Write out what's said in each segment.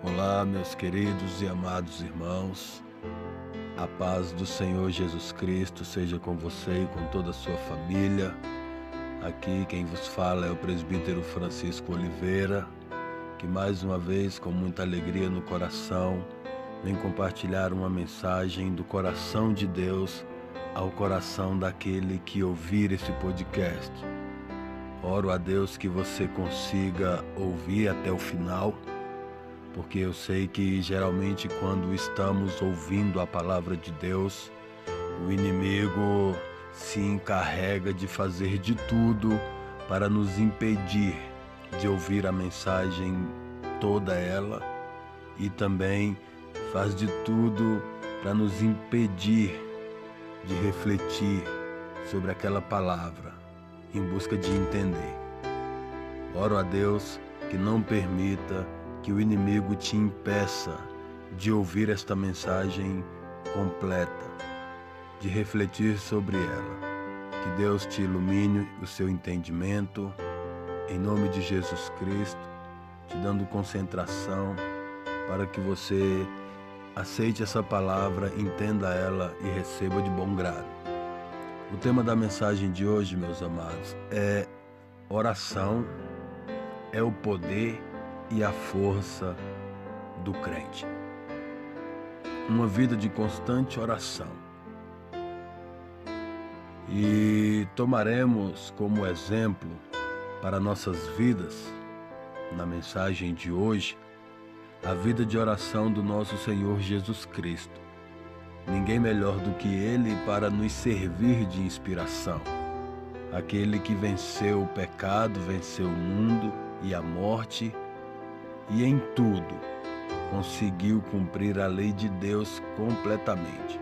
Olá, meus queridos e amados irmãos. A paz do Senhor Jesus Cristo seja com você e com toda a sua família. Aqui quem vos fala é o presbítero Francisco Oliveira, que mais uma vez, com muita alegria no coração, vem compartilhar uma mensagem do coração de Deus ao coração daquele que ouvir esse podcast. Oro a Deus que você consiga ouvir até o final porque eu sei que geralmente quando estamos ouvindo a palavra de Deus, o inimigo se encarrega de fazer de tudo para nos impedir de ouvir a mensagem toda ela e também faz de tudo para nos impedir de refletir sobre aquela palavra em busca de entender. Oro a Deus que não permita que o inimigo te impeça de ouvir esta mensagem completa, de refletir sobre ela. Que Deus te ilumine o seu entendimento, em nome de Jesus Cristo, te dando concentração para que você aceite essa palavra, entenda ela e receba de bom grado. O tema da mensagem de hoje, meus amados, é oração, é o poder e a força do crente. Uma vida de constante oração. E tomaremos como exemplo para nossas vidas, na mensagem de hoje, a vida de oração do nosso Senhor Jesus Cristo. Ninguém melhor do que Ele para nos servir de inspiração. Aquele que venceu o pecado, venceu o mundo e a morte e em tudo conseguiu cumprir a lei de Deus completamente.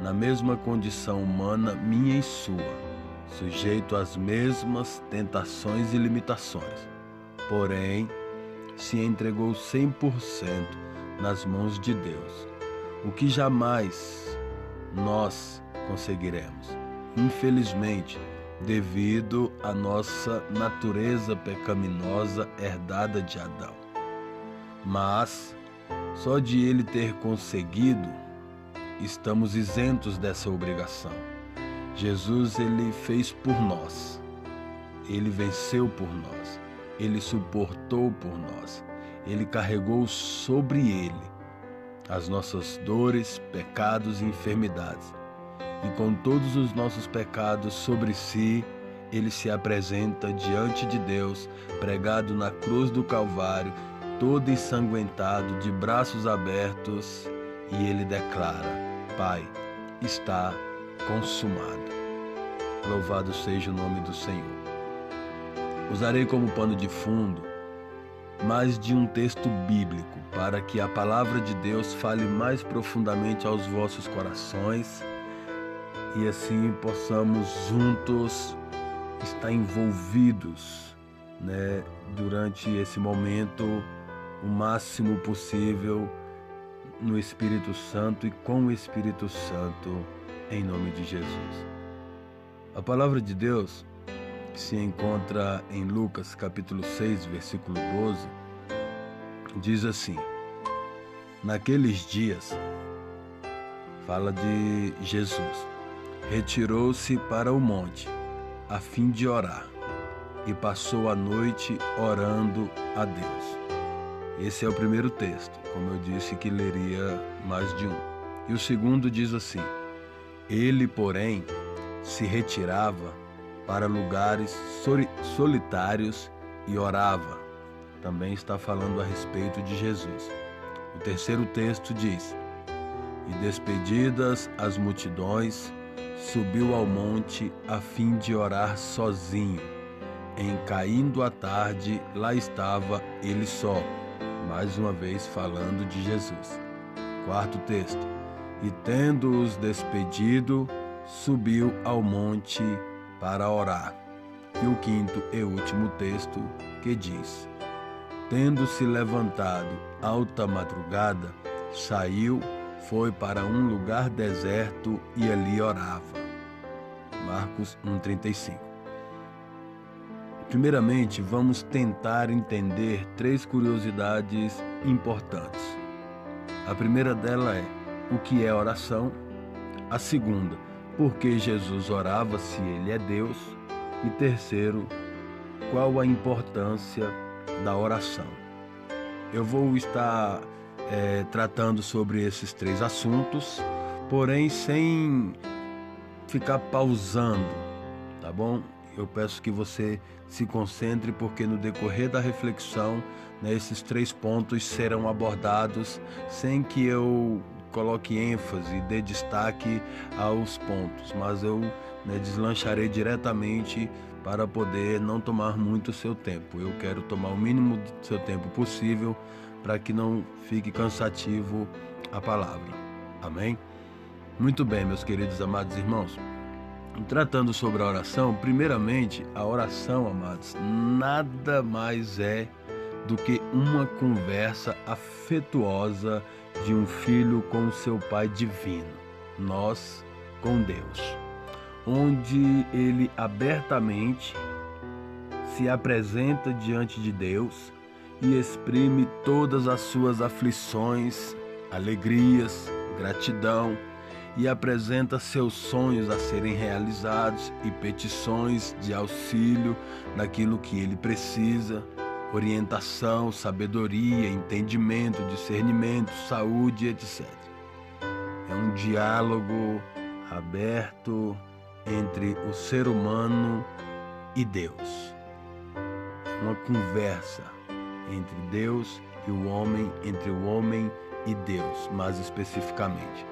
Na mesma condição humana, minha e sua, sujeito às mesmas tentações e limitações. Porém, se entregou 100% nas mãos de Deus, o que jamais nós conseguiremos. Infelizmente, devido à nossa natureza pecaminosa herdada de Adão. Mas só de ele ter conseguido, estamos isentos dessa obrigação. Jesus ele fez por nós. Ele venceu por nós. Ele suportou por nós. Ele carregou sobre ele as nossas dores, pecados e enfermidades. E com todos os nossos pecados sobre si, ele se apresenta diante de Deus, pregado na cruz do Calvário, todo ensanguentado, de braços abertos, e ele declara: Pai, está consumado. Louvado seja o nome do Senhor. Usarei como pano de fundo mais de um texto bíblico para que a palavra de Deus fale mais profundamente aos vossos corações e assim possamos juntos estar envolvidos né, durante esse momento o máximo possível no Espírito Santo e com o Espírito Santo, em nome de Jesus. A palavra de Deus se encontra em Lucas capítulo 6, versículo 12, diz assim: Naqueles dias, fala de Jesus, retirou-se para o monte, a fim de orar, e passou a noite orando a Deus. Esse é o primeiro texto, como eu disse que leria mais de um. E o segundo diz assim: Ele, porém, se retirava para lugares solitários e orava. Também está falando a respeito de Jesus. O terceiro texto diz: E despedidas as multidões, subiu ao monte a fim de orar sozinho. Em caindo a tarde, lá estava ele só mais uma vez falando de Jesus. Quarto texto. E tendo-os despedido, subiu ao monte para orar. E o quinto e último texto que diz: Tendo se levantado alta madrugada, saiu, foi para um lugar deserto e ali orava. Marcos 1:35. Primeiramente, vamos tentar entender três curiosidades importantes. A primeira dela é o que é oração. A segunda, por que Jesus orava se ele é Deus. E terceiro, qual a importância da oração. Eu vou estar é, tratando sobre esses três assuntos, porém sem ficar pausando, tá bom? Eu peço que você se concentre, porque no decorrer da reflexão, né, esses três pontos serão abordados sem que eu coloque ênfase dê destaque aos pontos, mas eu né, deslancharei diretamente para poder não tomar muito seu tempo. Eu quero tomar o mínimo do seu tempo possível para que não fique cansativo a palavra. Amém? Muito bem, meus queridos amados irmãos. Tratando sobre a oração, primeiramente, a oração, amados, nada mais é do que uma conversa afetuosa de um filho com seu pai divino, nós com Deus, onde ele abertamente se apresenta diante de Deus e exprime todas as suas aflições, alegrias, gratidão e apresenta seus sonhos a serem realizados e petições de auxílio naquilo que ele precisa, orientação, sabedoria, entendimento, discernimento, saúde, etc. É um diálogo aberto entre o ser humano e Deus. Uma conversa entre Deus e o homem, entre o homem e Deus, mais especificamente.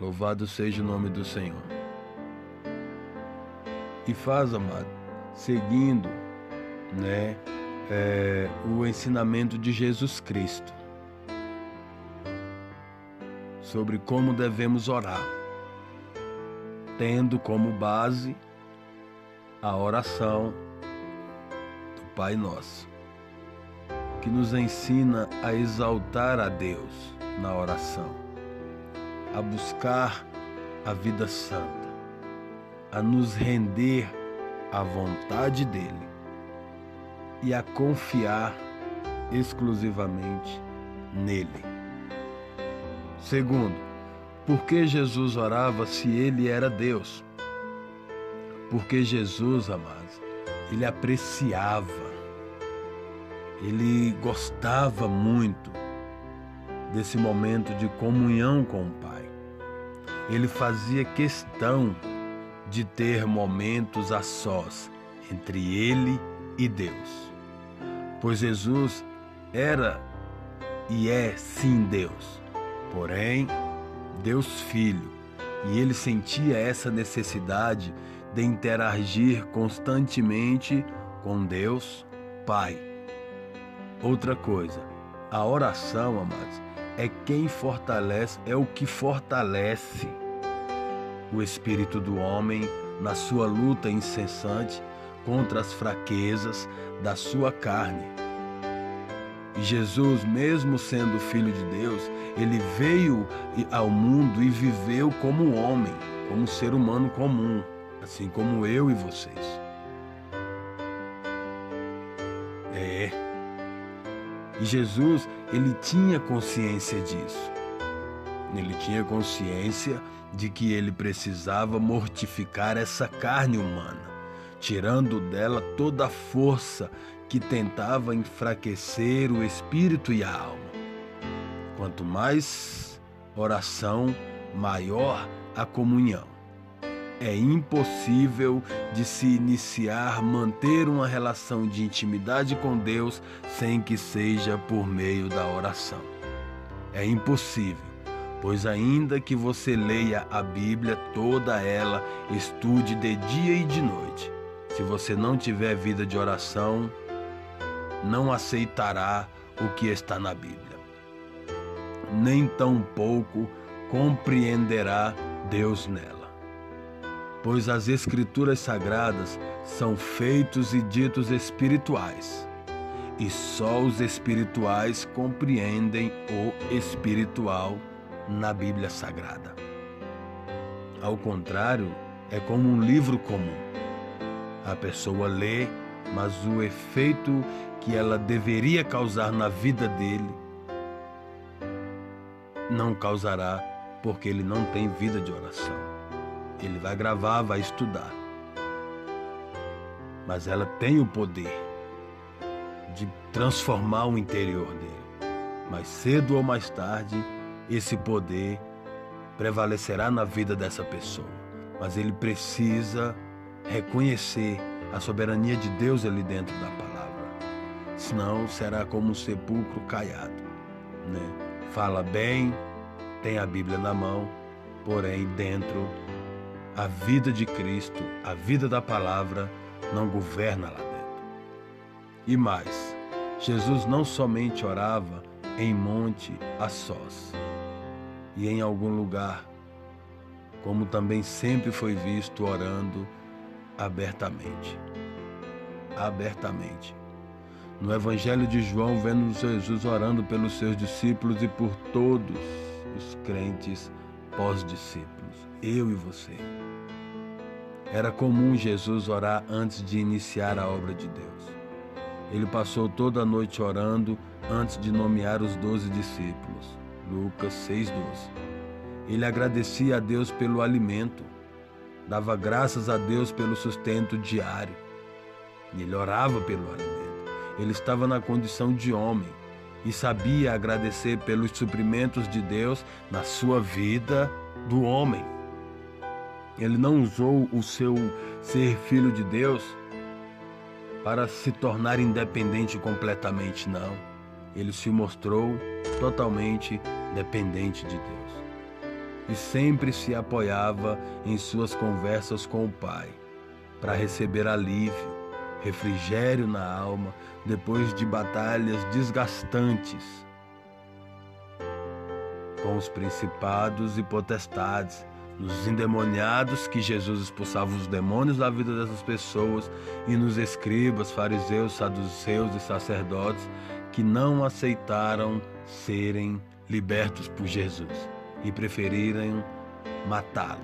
Louvado seja o nome do Senhor. E faz, amado, seguindo, né, é, o ensinamento de Jesus Cristo sobre como devemos orar, tendo como base a oração do Pai Nosso, que nos ensina a exaltar a Deus na oração a buscar a vida santa, a nos render à vontade dele e a confiar exclusivamente nele. Segundo, por que Jesus orava se ele era Deus? Porque Jesus, amados, ele apreciava, ele gostava muito desse momento de comunhão com o Pai ele fazia questão de ter momentos a sós entre ele e Deus. Pois Jesus era e é sim Deus, porém Deus Filho, e ele sentia essa necessidade de interagir constantemente com Deus Pai. Outra coisa, a oração, amados, é quem fortalece, é o que fortalece o espírito do homem na sua luta incessante contra as fraquezas da sua carne. E Jesus, mesmo sendo filho de Deus, ele veio ao mundo e viveu como homem, como ser humano comum, assim como eu e vocês. Jesus, ele tinha consciência disso. Ele tinha consciência de que ele precisava mortificar essa carne humana, tirando dela toda a força que tentava enfraquecer o espírito e a alma. Quanto mais oração, maior a comunhão é impossível de se iniciar, manter uma relação de intimidade com Deus sem que seja por meio da oração. É impossível, pois ainda que você leia a Bíblia toda ela, estude de dia e de noite, se você não tiver vida de oração, não aceitará o que está na Bíblia. Nem tampouco compreenderá Deus nela pois as Escrituras sagradas são feitos e ditos espirituais, e só os espirituais compreendem o espiritual na Bíblia Sagrada. Ao contrário, é como um livro comum. A pessoa lê, mas o efeito que ela deveria causar na vida dele não causará, porque ele não tem vida de oração. Ele vai gravar, vai estudar. Mas ela tem o poder de transformar o interior dele. Mais cedo ou mais tarde, esse poder prevalecerá na vida dessa pessoa. Mas ele precisa reconhecer a soberania de Deus ali dentro da palavra. Senão será como um sepulcro caiado. Né? Fala bem, tem a Bíblia na mão, porém dentro a vida de Cristo, a vida da palavra não governa lá dentro. E mais, Jesus não somente orava em monte a sós e em algum lugar, como também sempre foi visto orando abertamente. Abertamente. No Evangelho de João, vemos Jesus orando pelos seus discípulos e por todos os crentes pós-discípulos, eu e você. Era comum Jesus orar antes de iniciar a obra de Deus. Ele passou toda a noite orando antes de nomear os doze discípulos. Lucas 6,12. Ele agradecia a Deus pelo alimento, dava graças a Deus pelo sustento diário. Ele orava pelo alimento. Ele estava na condição de homem e sabia agradecer pelos suprimentos de Deus na sua vida do homem. Ele não usou o seu ser filho de Deus para se tornar independente completamente, não. Ele se mostrou totalmente dependente de Deus. E sempre se apoiava em suas conversas com o Pai para receber alívio, refrigério na alma depois de batalhas desgastantes com os principados e potestades nos endemoniados que Jesus expulsava os demônios da vida dessas pessoas e nos escribas, fariseus, saduceus e sacerdotes que não aceitaram serem libertos por Jesus e preferiram matá-lo,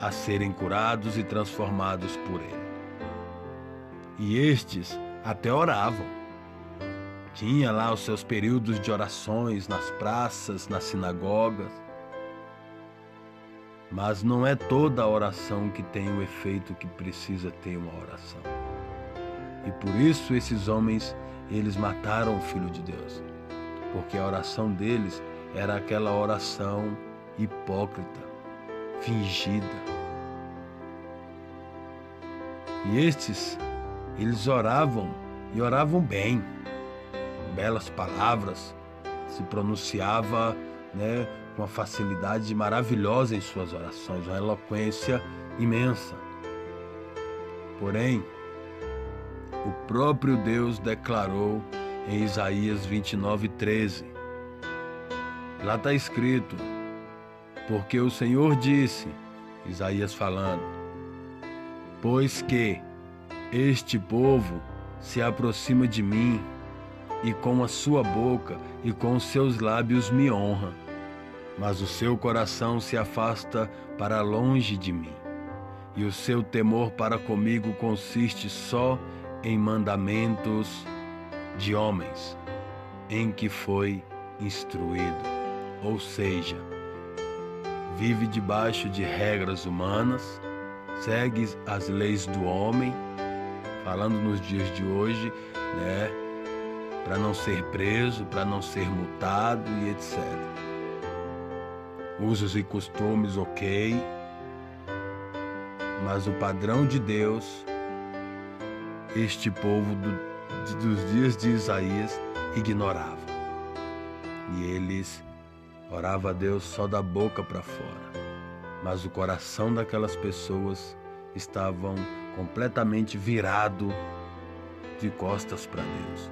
a serem curados e transformados por ele. E estes até oravam. Tinha lá os seus períodos de orações nas praças, nas sinagogas, mas não é toda oração que tem o efeito que precisa ter uma oração. E por isso esses homens, eles mataram o Filho de Deus. Porque a oração deles era aquela oração hipócrita, fingida. E estes, eles oravam e oravam bem, belas palavras, se pronunciava, né, uma facilidade maravilhosa em suas orações, uma eloquência imensa. Porém, o próprio Deus declarou em Isaías 29, 13. Lá está escrito: Porque o Senhor disse, Isaías falando, pois que este povo se aproxima de mim e com a sua boca e com os seus lábios me honra mas o seu coração se afasta para longe de mim, e o seu temor para comigo consiste só em mandamentos de homens, em que foi instruído, ou seja, vive debaixo de regras humanas, segue as leis do homem, falando nos dias de hoje, né, para não ser preso, para não ser multado e etc usos e costumes, ok, mas o padrão de Deus, este povo do, dos dias de Isaías ignorava. E eles oravam a Deus só da boca para fora, mas o coração daquelas pessoas estavam completamente virado de costas para Deus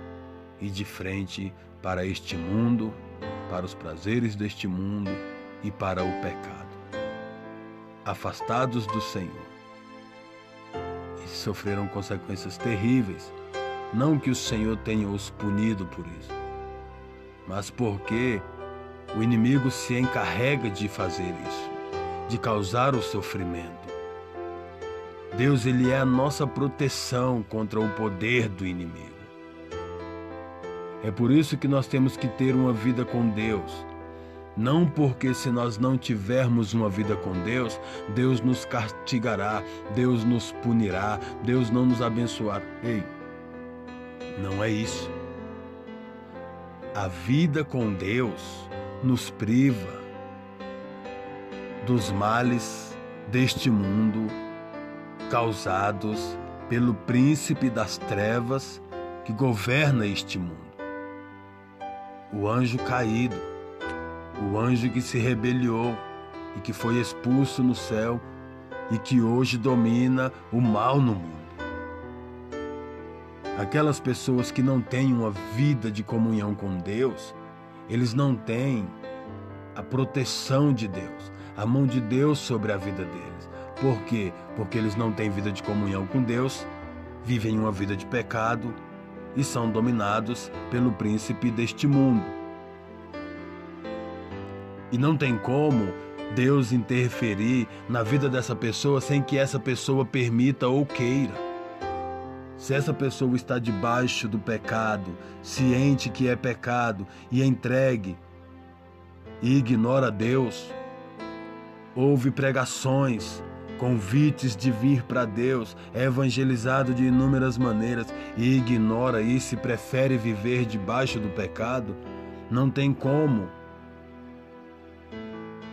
e de frente para este mundo, para os prazeres deste mundo e para o pecado. Afastados do Senhor. E sofreram consequências terríveis. Não que o Senhor tenha os punido por isso, mas porque o inimigo se encarrega de fazer isso, de causar o sofrimento, Deus ele é a nossa proteção contra o poder do inimigo. É por isso que nós temos que ter uma vida com Deus. Não porque se nós não tivermos uma vida com Deus, Deus nos castigará, Deus nos punirá, Deus não nos abençoará. Ei, não é isso. A vida com Deus nos priva dos males deste mundo causados pelo príncipe das trevas que governa este mundo. O anjo caído, o anjo que se rebeliou e que foi expulso no céu e que hoje domina o mal no mundo. Aquelas pessoas que não têm uma vida de comunhão com Deus, eles não têm a proteção de Deus, a mão de Deus sobre a vida deles. Por quê? Porque eles não têm vida de comunhão com Deus, vivem uma vida de pecado e são dominados pelo príncipe deste mundo. E não tem como Deus interferir na vida dessa pessoa sem que essa pessoa permita ou queira. Se essa pessoa está debaixo do pecado, ciente que é pecado e entregue e ignora Deus, ouve pregações, convites de vir para Deus, é evangelizado de inúmeras maneiras e ignora isso e prefere viver debaixo do pecado, não tem como.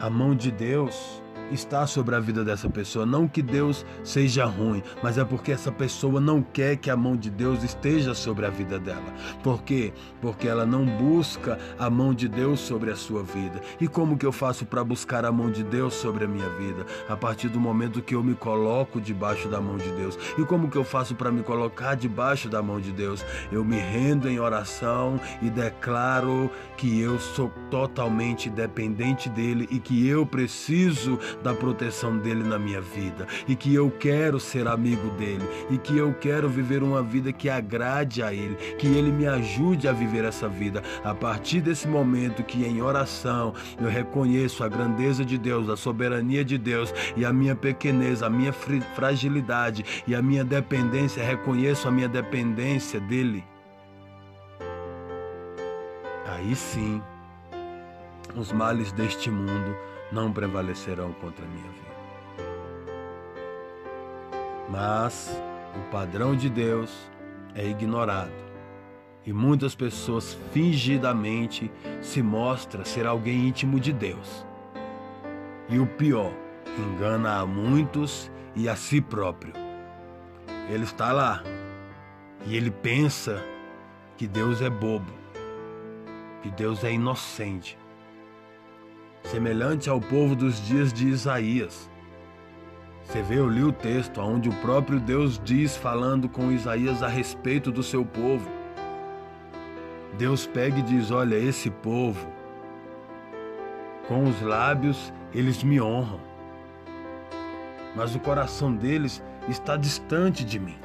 A mão de Deus está sobre a vida dessa pessoa. Não que Deus seja ruim, mas é porque essa pessoa não quer que a mão de Deus esteja sobre a vida dela. Por quê? Porque ela não busca a mão de Deus sobre a sua vida. E como que eu faço para buscar a mão de Deus sobre a minha vida? A partir do momento que eu me coloco debaixo da mão de Deus. E como que eu faço para me colocar debaixo da mão de Deus? Eu me rendo em oração e declaro que eu sou totalmente dependente dele e que eu preciso da proteção dele na minha vida e que eu quero ser amigo dele e que eu quero viver uma vida que agrade a ele, que ele me ajude a viver essa vida. A partir desse momento que em oração eu reconheço a grandeza de Deus, a soberania de Deus e a minha pequenez, a minha fragilidade e a minha dependência, reconheço a minha dependência dele. Aí sim, os males deste mundo não prevalecerão contra a minha vida. Mas o padrão de Deus é ignorado e muitas pessoas fingidamente se mostram ser alguém íntimo de Deus. E o pior, engana a muitos e a si próprio. Ele está lá e ele pensa que Deus é bobo, que Deus é inocente, semelhante ao povo dos dias de Isaías. Você vê, eu li o texto onde o próprio Deus diz, falando com Isaías a respeito do seu povo. Deus pega e diz: Olha, esse povo, com os lábios eles me honram, mas o coração deles está distante de mim.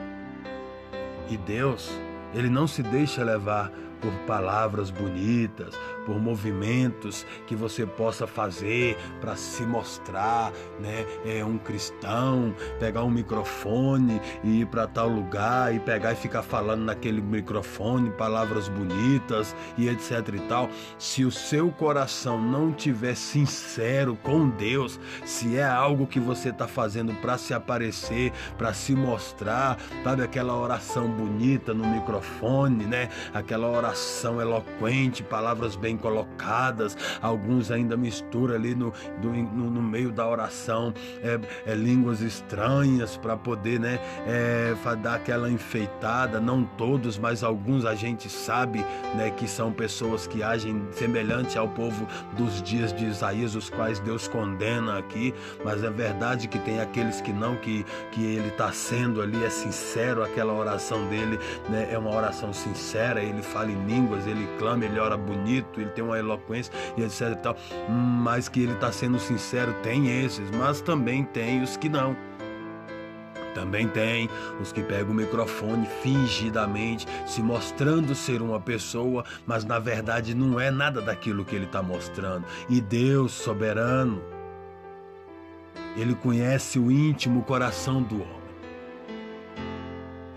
E Deus, ele não se deixa levar por palavras bonitas, por movimentos que você possa fazer para se mostrar, né? É um cristão, pegar um microfone e ir para tal lugar e pegar e ficar falando naquele microfone palavras bonitas e etc e tal. Se o seu coração não tiver sincero com Deus, se é algo que você está fazendo para se aparecer, para se mostrar, sabe aquela oração bonita no microfone, né? Aquela oração eloquente, palavras bem colocadas. Alguns ainda misturam ali no, do, no, no, meio da oração é, é, línguas estranhas para poder né, é, dar aquela enfeitada. Não todos, mas alguns a gente sabe né, que são pessoas que agem semelhante ao povo dos dias de Isaías, os quais Deus condena aqui. Mas é verdade que tem aqueles que não, que, que ele está sendo ali, é sincero, aquela oração dele né, é uma oração sincera, ele fala em línguas, ele clama, ele ora bonito, ele tem uma eloquência e etc e tal, mas que ele está sendo sincero, tem esses, mas também tem os que não. Também tem os que pegam o microfone fingidamente, se mostrando ser uma pessoa, mas na verdade não é nada daquilo que ele está mostrando. E Deus, soberano, ele conhece o íntimo coração do homem.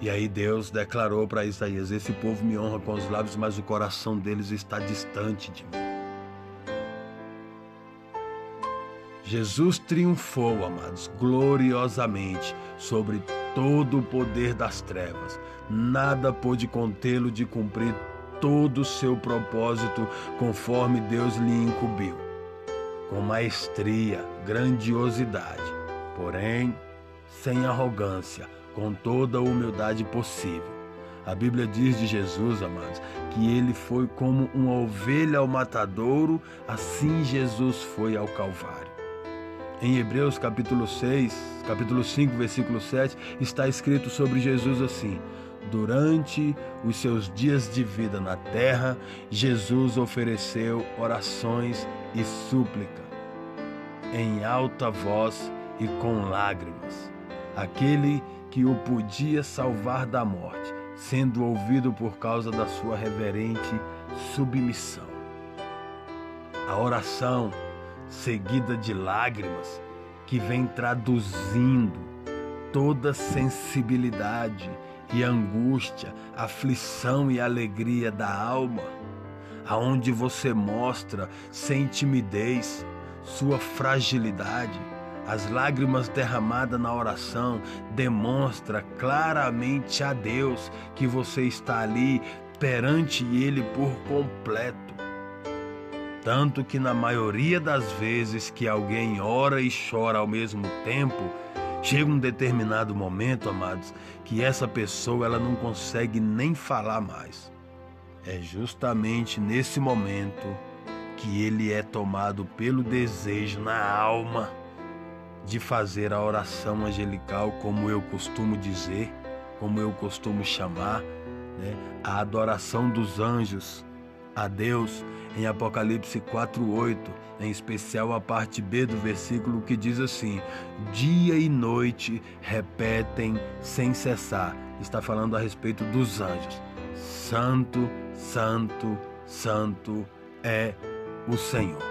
E aí Deus declarou para Isaías: Esse povo me honra com os lábios, mas o coração deles está distante de mim. Jesus triunfou, amados, gloriosamente sobre todo o poder das trevas. Nada pôde contê-lo de cumprir todo o seu propósito conforme Deus lhe incumbiu. Com maestria, grandiosidade, porém sem arrogância, com toda a humildade possível. A Bíblia diz de Jesus, amados, que ele foi como uma ovelha ao matadouro, assim Jesus foi ao Calvário. Em Hebreus capítulo 6, capítulo 5, versículo 7, está escrito sobre Jesus assim: Durante os seus dias de vida na terra, Jesus ofereceu orações e súplica em alta voz e com lágrimas. Aquele que o podia salvar da morte, sendo ouvido por causa da sua reverente submissão. A oração seguida de lágrimas, que vem traduzindo toda sensibilidade e angústia, aflição e alegria da alma, aonde você mostra sem timidez sua fragilidade. As lágrimas derramadas na oração demonstra claramente a Deus que você está ali perante ele por completo tanto que na maioria das vezes que alguém ora e chora ao mesmo tempo, chega um determinado momento, amados, que essa pessoa ela não consegue nem falar mais. É justamente nesse momento que ele é tomado pelo desejo na alma de fazer a oração angelical, como eu costumo dizer, como eu costumo chamar, né? a adoração dos anjos a Deus em Apocalipse 4:8, em especial a parte B do versículo que diz assim: Dia e noite repetem sem cessar. Está falando a respeito dos anjos. Santo, santo, santo é o Senhor,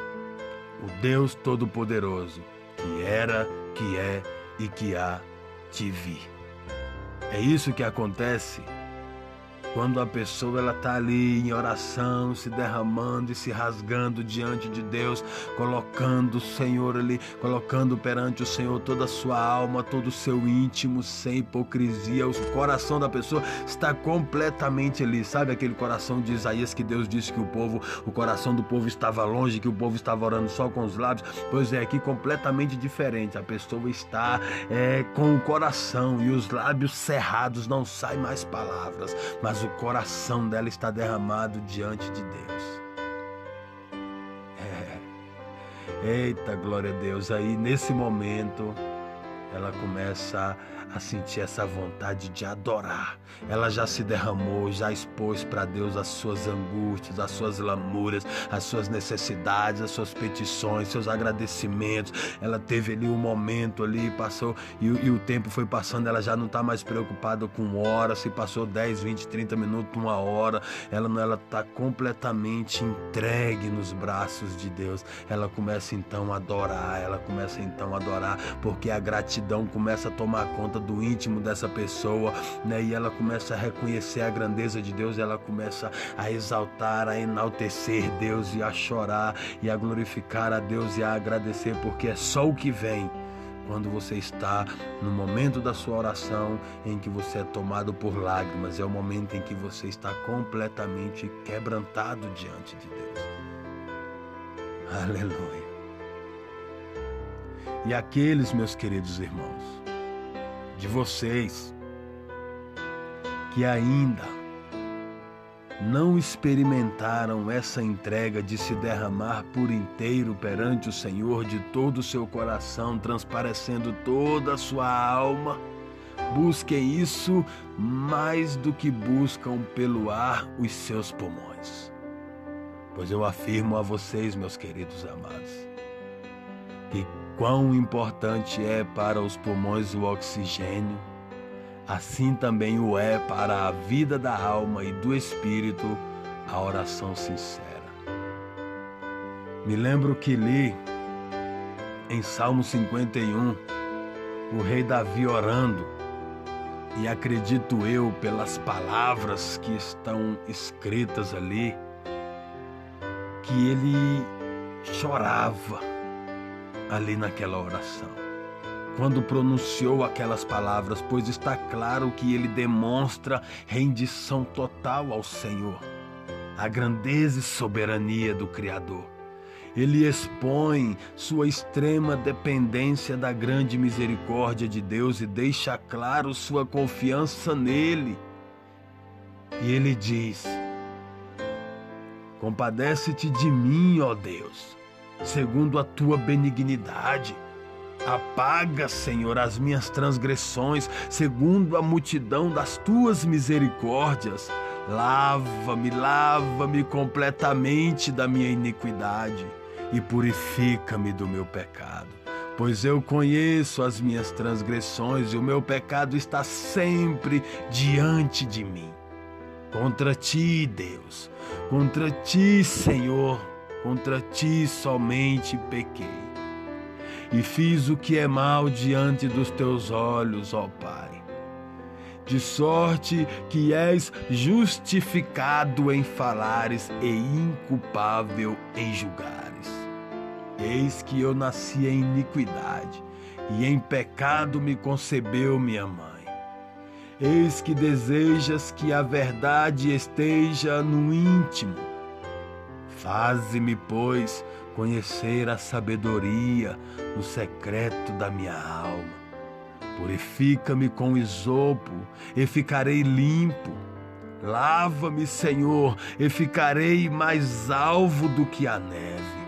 o Deus todo-poderoso, que era, que é e que há de vir. É isso que acontece quando a pessoa ela tá ali em oração, se derramando e se rasgando diante de Deus, colocando o Senhor ali, colocando perante o Senhor toda a sua alma, todo o seu íntimo, sem hipocrisia, o coração da pessoa está completamente ali. Sabe aquele coração de Isaías que Deus disse que o povo, o coração do povo estava longe, que o povo estava orando só com os lábios? Pois é, aqui completamente diferente. A pessoa está é, com o coração e os lábios cerrados, não saem mais palavras, mas o coração dela está derramado diante de Deus. É. Eita, glória a Deus. Aí nesse momento ela começa a sentir essa vontade de adorar. Ela já se derramou, já expôs para Deus as suas angústias, as suas lamúrias, as suas necessidades, as suas petições, seus agradecimentos. Ela teve ali um momento ali, passou e, e o tempo foi passando. Ela já não está mais preocupada com hora, se passou 10, 20, 30 minutos, uma hora. Ela não, ela está completamente entregue nos braços de Deus. Ela começa então a adorar, ela começa então a adorar, porque a gratidão começa a tomar conta do íntimo dessa pessoa, né? E ela começa a reconhecer a grandeza de Deus, ela começa a exaltar, a enaltecer Deus e a chorar e a glorificar a Deus e a agradecer, porque é só o que vem quando você está no momento da sua oração em que você é tomado por lágrimas, é o momento em que você está completamente quebrantado diante de Deus. Aleluia. E aqueles, meus queridos irmãos, de vocês que ainda não experimentaram essa entrega de se derramar por inteiro perante o Senhor de todo o seu coração, transparecendo toda a sua alma, busquem isso mais do que buscam pelo ar os seus pulmões. Pois eu afirmo a vocês, meus queridos amados, que quão importante é para os pulmões o oxigênio, assim também o é para a vida da alma e do espírito a oração sincera. Me lembro que li em Salmo 51 o rei Davi orando E acredito eu, pelas palavras que estão escritas ali, que ele chorava ali naquela oração. Quando pronunciou aquelas palavras, pois está claro que ele demonstra rendição total ao Senhor, a grandeza e soberania do Criador. Ele expõe sua extrema dependência da grande misericórdia de Deus e deixa claro sua confiança nele. E ele diz: Compadece-te de mim, ó Deus, segundo a tua benignidade. Apaga, Senhor, as minhas transgressões, segundo a multidão das tuas misericórdias. Lava-me, lava-me completamente da minha iniquidade e purifica-me do meu pecado. Pois eu conheço as minhas transgressões e o meu pecado está sempre diante de mim. Contra ti, Deus, contra ti, Senhor, contra ti somente pequei. E fiz o que é mal diante dos teus olhos, ó Pai. De sorte que és justificado em falares e inculpável em julgares. Eis que eu nasci em iniquidade, e em pecado me concebeu minha mãe. Eis que desejas que a verdade esteja no íntimo. Faze-me, pois, conhecer a sabedoria no secreto da minha alma. Purifica-me com isopo e ficarei limpo. Lava-me, Senhor, e ficarei mais alvo do que a neve.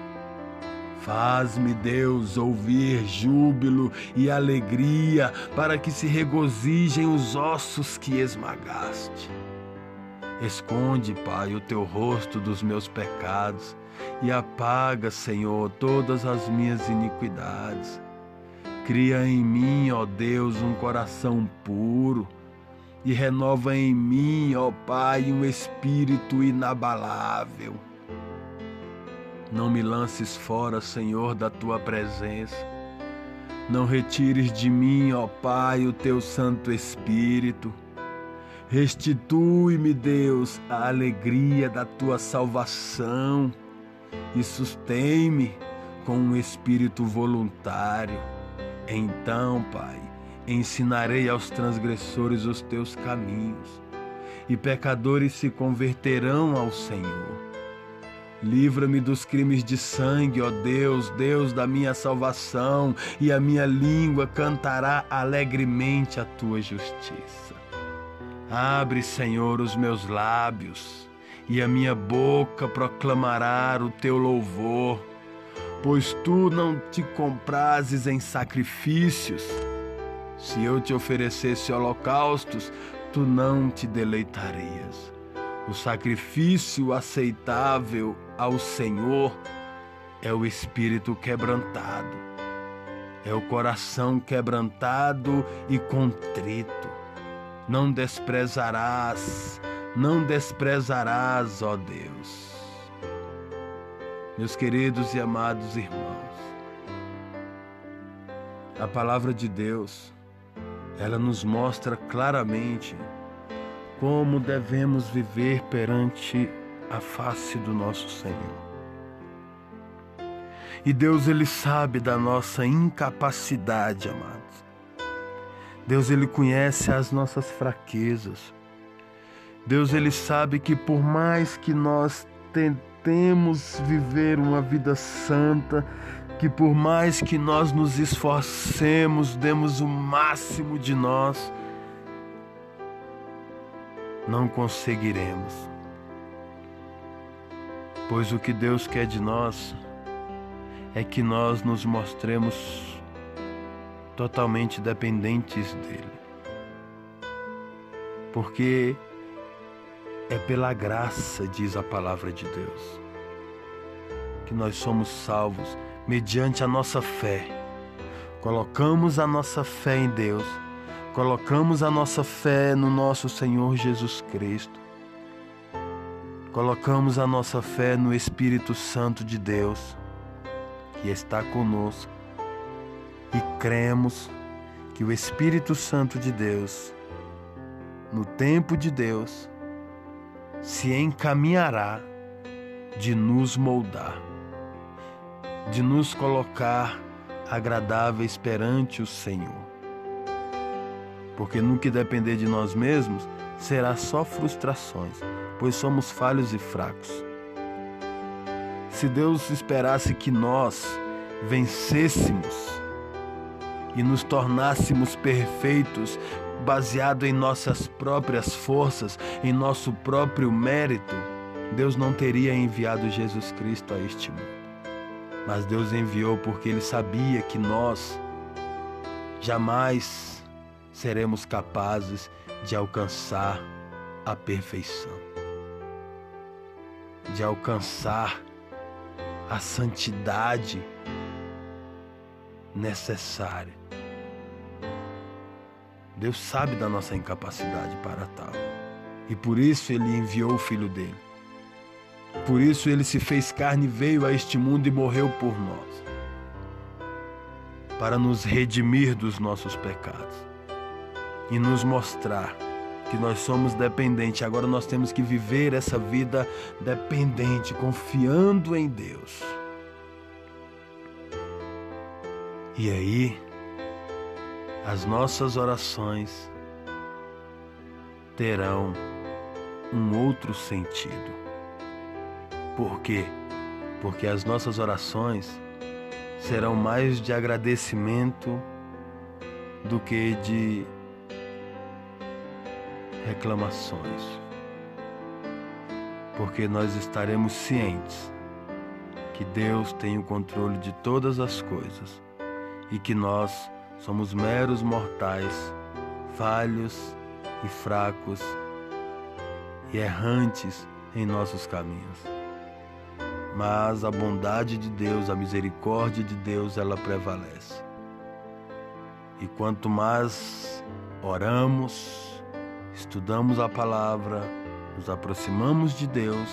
Faz-me, Deus, ouvir júbilo e alegria, para que se regozijem os ossos que esmagaste. Esconde, Pai, o teu rosto dos meus pecados e apaga, Senhor, todas as minhas iniquidades. Cria em mim, ó Deus, um coração puro e renova em mim, ó Pai, um espírito inabalável. Não me lances fora, Senhor, da tua presença. Não retires de mim, ó Pai, o teu Santo Espírito. Restitui-me, Deus, a alegria da tua salvação e sustém-me com um espírito voluntário. Então, Pai, ensinarei aos transgressores os teus caminhos e pecadores se converterão ao Senhor. Livra-me dos crimes de sangue, ó Deus, Deus da minha salvação, e a minha língua cantará alegremente a tua justiça. Abre, Senhor, os meus lábios, e a minha boca proclamará o teu louvor, pois tu não te comprases em sacrifícios. Se eu te oferecesse holocaustos, tu não te deleitarias. O sacrifício aceitável ao Senhor é o espírito quebrantado, é o coração quebrantado e contrito. Não desprezarás, não desprezarás, ó Deus. Meus queridos e amados irmãos, a palavra de Deus, ela nos mostra claramente como devemos viver perante a face do nosso Senhor. E Deus ele sabe da nossa incapacidade, amados. Deus ele conhece as nossas fraquezas. Deus ele sabe que por mais que nós tentemos viver uma vida santa, que por mais que nós nos esforcemos, demos o máximo de nós, não conseguiremos. Pois o que Deus quer de nós é que nós nos mostremos totalmente dependentes dele. Porque é pela graça, diz a palavra de Deus, que nós somos salvos mediante a nossa fé. Colocamos a nossa fé em Deus colocamos a nossa fé no nosso Senhor Jesus Cristo, colocamos a nossa fé no Espírito Santo de Deus, que está conosco, e cremos que o Espírito Santo de Deus no tempo de Deus, se encaminhará de nos moldar, de nos colocar agradáveis perante o Senhor. Porque no que depender de nós mesmos, será só frustrações, pois somos falhos e fracos. Se Deus esperasse que nós vencêssemos e nos tornássemos perfeitos, baseado em nossas próprias forças, em nosso próprio mérito, Deus não teria enviado Jesus Cristo a este mundo. Mas Deus enviou porque Ele sabia que nós jamais seremos capazes de alcançar a perfeição, de alcançar a santidade necessária. Deus sabe da nossa incapacidade para tal. E por isso ele enviou o filho dele. Por isso ele se fez carne e veio a este mundo e morreu por nós. Para nos redimir dos nossos pecados e nos mostrar que nós somos dependentes. Agora nós temos que viver essa vida dependente, confiando em Deus. E aí, as nossas orações terão um outro sentido. Por quê? Porque as nossas orações serão mais de agradecimento do que de reclamações, porque nós estaremos cientes que Deus tem o controle de todas as coisas e que nós somos meros mortais, falhos e fracos e errantes em nossos caminhos. Mas a bondade de Deus, a misericórdia de Deus, ela prevalece. E quanto mais oramos, estudamos a palavra, nos aproximamos de Deus,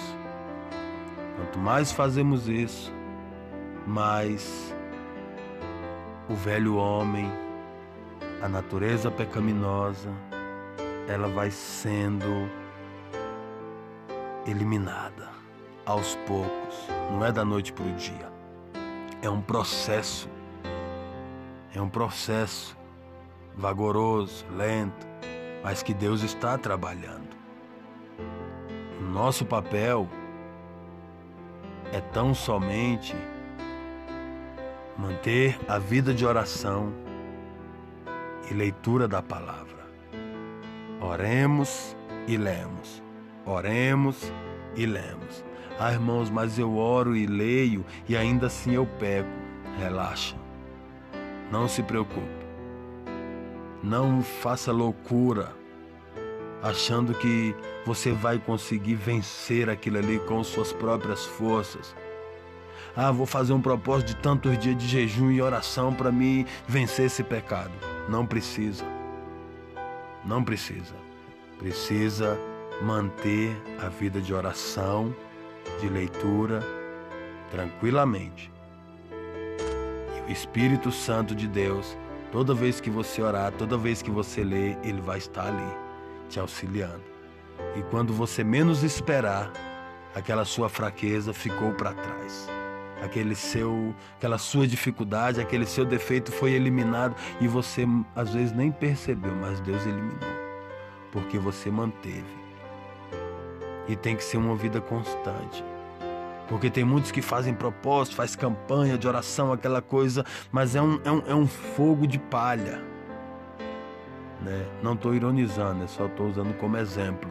quanto mais fazemos isso, mais o velho homem, a natureza pecaminosa, ela vai sendo eliminada aos poucos, não é da noite para o dia. É um processo. É um processo vagaroso, lento, mas que Deus está trabalhando. Nosso papel é tão somente manter a vida de oração e leitura da palavra. Oremos e lemos. Oremos e lemos. Ah, irmãos, mas eu oro e leio e ainda assim eu pego. Relaxa. Não se preocupe. Não faça loucura achando que você vai conseguir vencer aquilo ali com suas próprias forças. Ah, vou fazer um propósito de tantos dias de jejum e oração para me vencer esse pecado. Não precisa. Não precisa. Precisa manter a vida de oração, de leitura, tranquilamente. E o Espírito Santo de Deus Toda vez que você orar, toda vez que você ler, ele vai estar ali, te auxiliando. E quando você menos esperar, aquela sua fraqueza ficou para trás. Aquele seu, aquela sua dificuldade, aquele seu defeito foi eliminado e você às vezes nem percebeu, mas Deus eliminou, porque você manteve. E tem que ser uma vida constante. Porque tem muitos que fazem propósito, faz campanha de oração, aquela coisa, mas é um, é um, é um fogo de palha. Né? Não estou ironizando, é só estou usando como exemplo.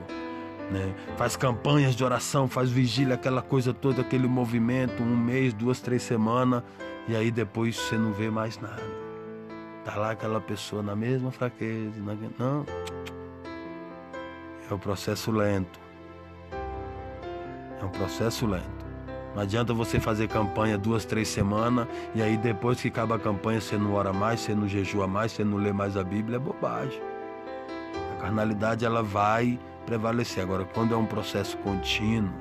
Né? Faz campanhas de oração, faz vigília, aquela coisa toda, aquele movimento, um mês, duas, três semanas, e aí depois você não vê mais nada. Tá lá aquela pessoa na mesma fraqueza, não. É um processo lento. É um processo lento. Não adianta você fazer campanha duas, três semanas e aí depois que acaba a campanha você não ora mais, você não jejua mais, você não lê mais a Bíblia, é bobagem. A carnalidade ela vai prevalecer. Agora, quando é um processo contínuo,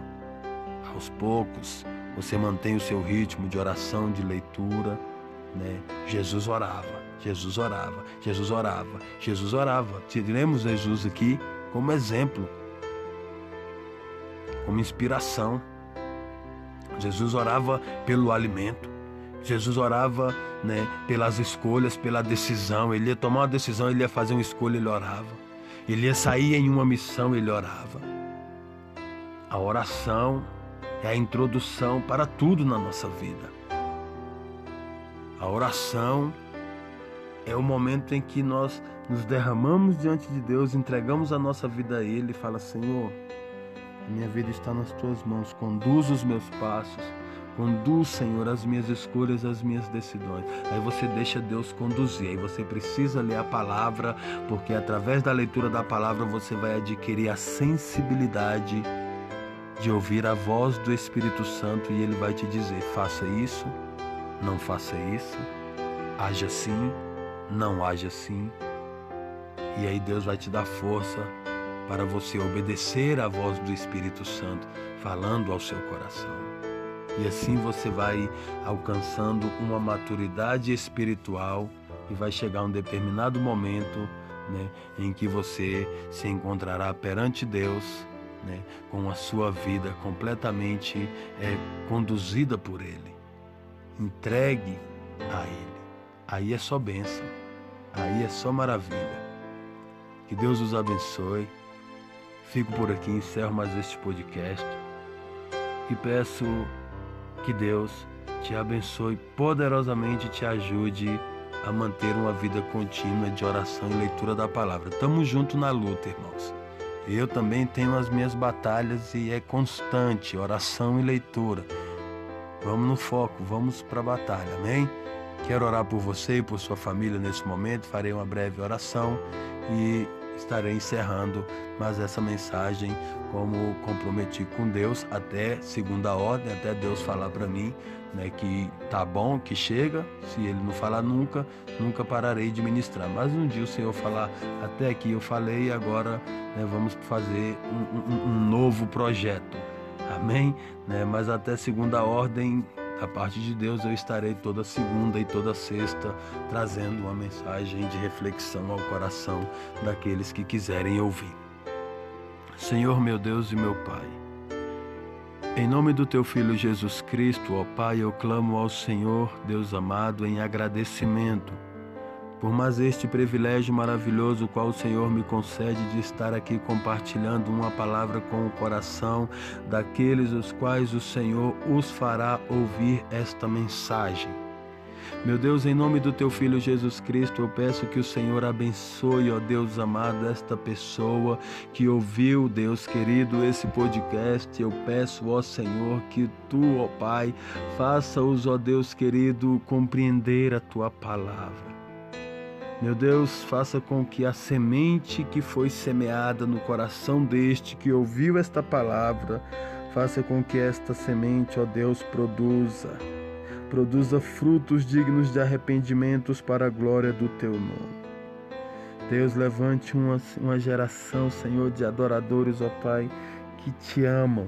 aos poucos, você mantém o seu ritmo de oração, de leitura, né? Jesus orava, Jesus orava, Jesus orava, Jesus orava. Tiremos Jesus aqui como exemplo, como inspiração. Jesus orava pelo alimento. Jesus orava né, pelas escolhas, pela decisão. Ele ia tomar uma decisão, ele ia fazer uma escolha, ele orava. Ele ia sair em uma missão, ele orava. A oração é a introdução para tudo na nossa vida. A oração é o momento em que nós nos derramamos diante de Deus, entregamos a nossa vida a Ele e fala: Senhor, minha vida está nas tuas mãos, conduz os meus passos, conduz, Senhor, as minhas escolhas, as minhas decisões. Aí você deixa Deus conduzir, aí você precisa ler a palavra, porque através da leitura da palavra você vai adquirir a sensibilidade de ouvir a voz do Espírito Santo e ele vai te dizer: faça isso, não faça isso, haja assim, não haja assim. E aí Deus vai te dar força para você obedecer à voz do Espírito Santo falando ao seu coração. E assim você vai alcançando uma maturidade espiritual e vai chegar um determinado momento né, em que você se encontrará perante Deus né, com a sua vida completamente é, conduzida por Ele. Entregue a Ele. Aí é só bênção. Aí é só maravilha. Que Deus os abençoe. Fico por aqui, encerro mais este podcast e peço que Deus te abençoe poderosamente e te ajude a manter uma vida contínua de oração e leitura da palavra. Tamo junto na luta, irmãos. Eu também tenho as minhas batalhas e é constante oração e leitura. Vamos no foco, vamos para a batalha, amém? Quero orar por você e por sua família nesse momento. Farei uma breve oração e estarei encerrando mais essa mensagem como comprometi com Deus até segunda ordem, até Deus falar para mim, né, que tá bom, que chega. Se ele não falar nunca, nunca pararei de ministrar. Mas um dia o Senhor falar, até aqui eu falei, agora né, vamos fazer um, um, um novo projeto. Amém? Né, mas até segunda ordem da parte de Deus, eu estarei toda segunda e toda sexta trazendo uma mensagem de reflexão ao coração daqueles que quiserem ouvir. Senhor meu Deus e meu Pai, em nome do Teu Filho Jesus Cristo, ó Pai, eu clamo ao Senhor, Deus amado, em agradecimento por mais este privilégio maravilhoso qual o Senhor me concede de estar aqui compartilhando uma palavra com o coração daqueles os quais o Senhor os fará ouvir esta mensagem. Meu Deus, em nome do teu filho Jesus Cristo, eu peço que o Senhor abençoe, ó Deus amado, esta pessoa que ouviu, Deus querido, esse podcast. Eu peço, ó Senhor, que tu, ó Pai, faça-os, ó Deus querido, compreender a tua palavra. Meu Deus, faça com que a semente que foi semeada no coração deste que ouviu esta palavra, faça com que esta semente, ó Deus, produza, produza frutos dignos de arrependimentos para a glória do teu nome. Deus, levante uma, uma geração, Senhor, de adoradores, ó Pai, que te amam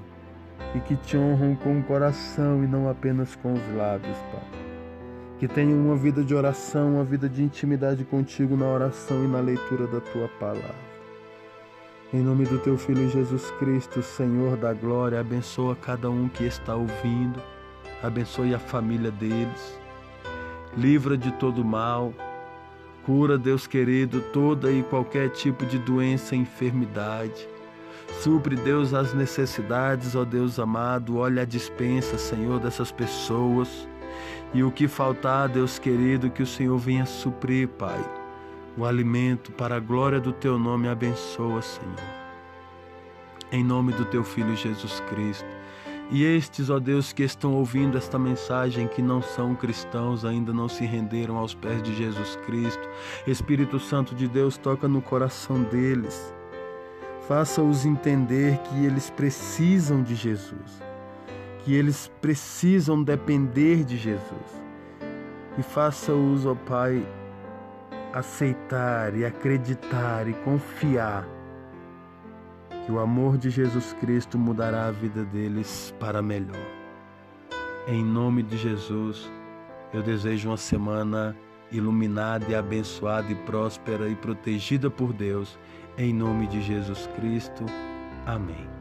e que te honram com o coração e não apenas com os lábios, Pai que tenham uma vida de oração, uma vida de intimidade contigo na oração e na leitura da tua palavra. Em nome do teu filho Jesus Cristo, Senhor da glória, abençoa cada um que está ouvindo, abençoe a família deles, livra de todo mal, cura, Deus querido, toda e qualquer tipo de doença e enfermidade. Supre, Deus, as necessidades, ó Deus amado, olha a dispensa, Senhor, dessas pessoas. E o que faltar, Deus querido, que o Senhor venha suprir, Pai. O alimento para a glória do teu nome abençoa, Senhor. Em nome do teu filho Jesus Cristo. E estes, ó Deus, que estão ouvindo esta mensagem, que não são cristãos, ainda não se renderam aos pés de Jesus Cristo. Espírito Santo de Deus, toca no coração deles. Faça-os entender que eles precisam de Jesus que eles precisam depender de Jesus. E faça-os, ó Pai, aceitar e acreditar e confiar que o amor de Jesus Cristo mudará a vida deles para melhor. Em nome de Jesus, eu desejo uma semana iluminada e abençoada e próspera e protegida por Deus, Em nome de Jesus Cristo. Amém.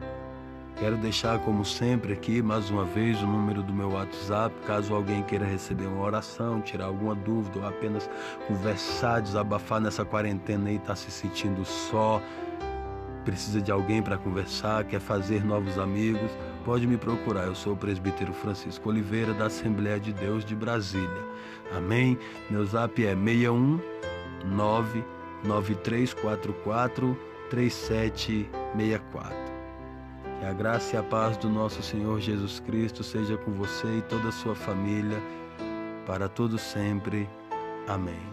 Quero deixar, como sempre, aqui mais uma vez o número do meu WhatsApp, caso alguém queira receber uma oração, tirar alguma dúvida ou apenas conversar, desabafar nessa quarentena e está se sentindo só, precisa de alguém para conversar, quer fazer novos amigos, pode me procurar. Eu sou o presbítero Francisco Oliveira, da Assembleia de Deus de Brasília. Amém? Meu zap é 61 99344 3764. Que a graça e a paz do nosso Senhor Jesus Cristo seja com você e toda a sua família, para todo sempre. Amém.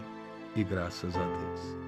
E graças a Deus.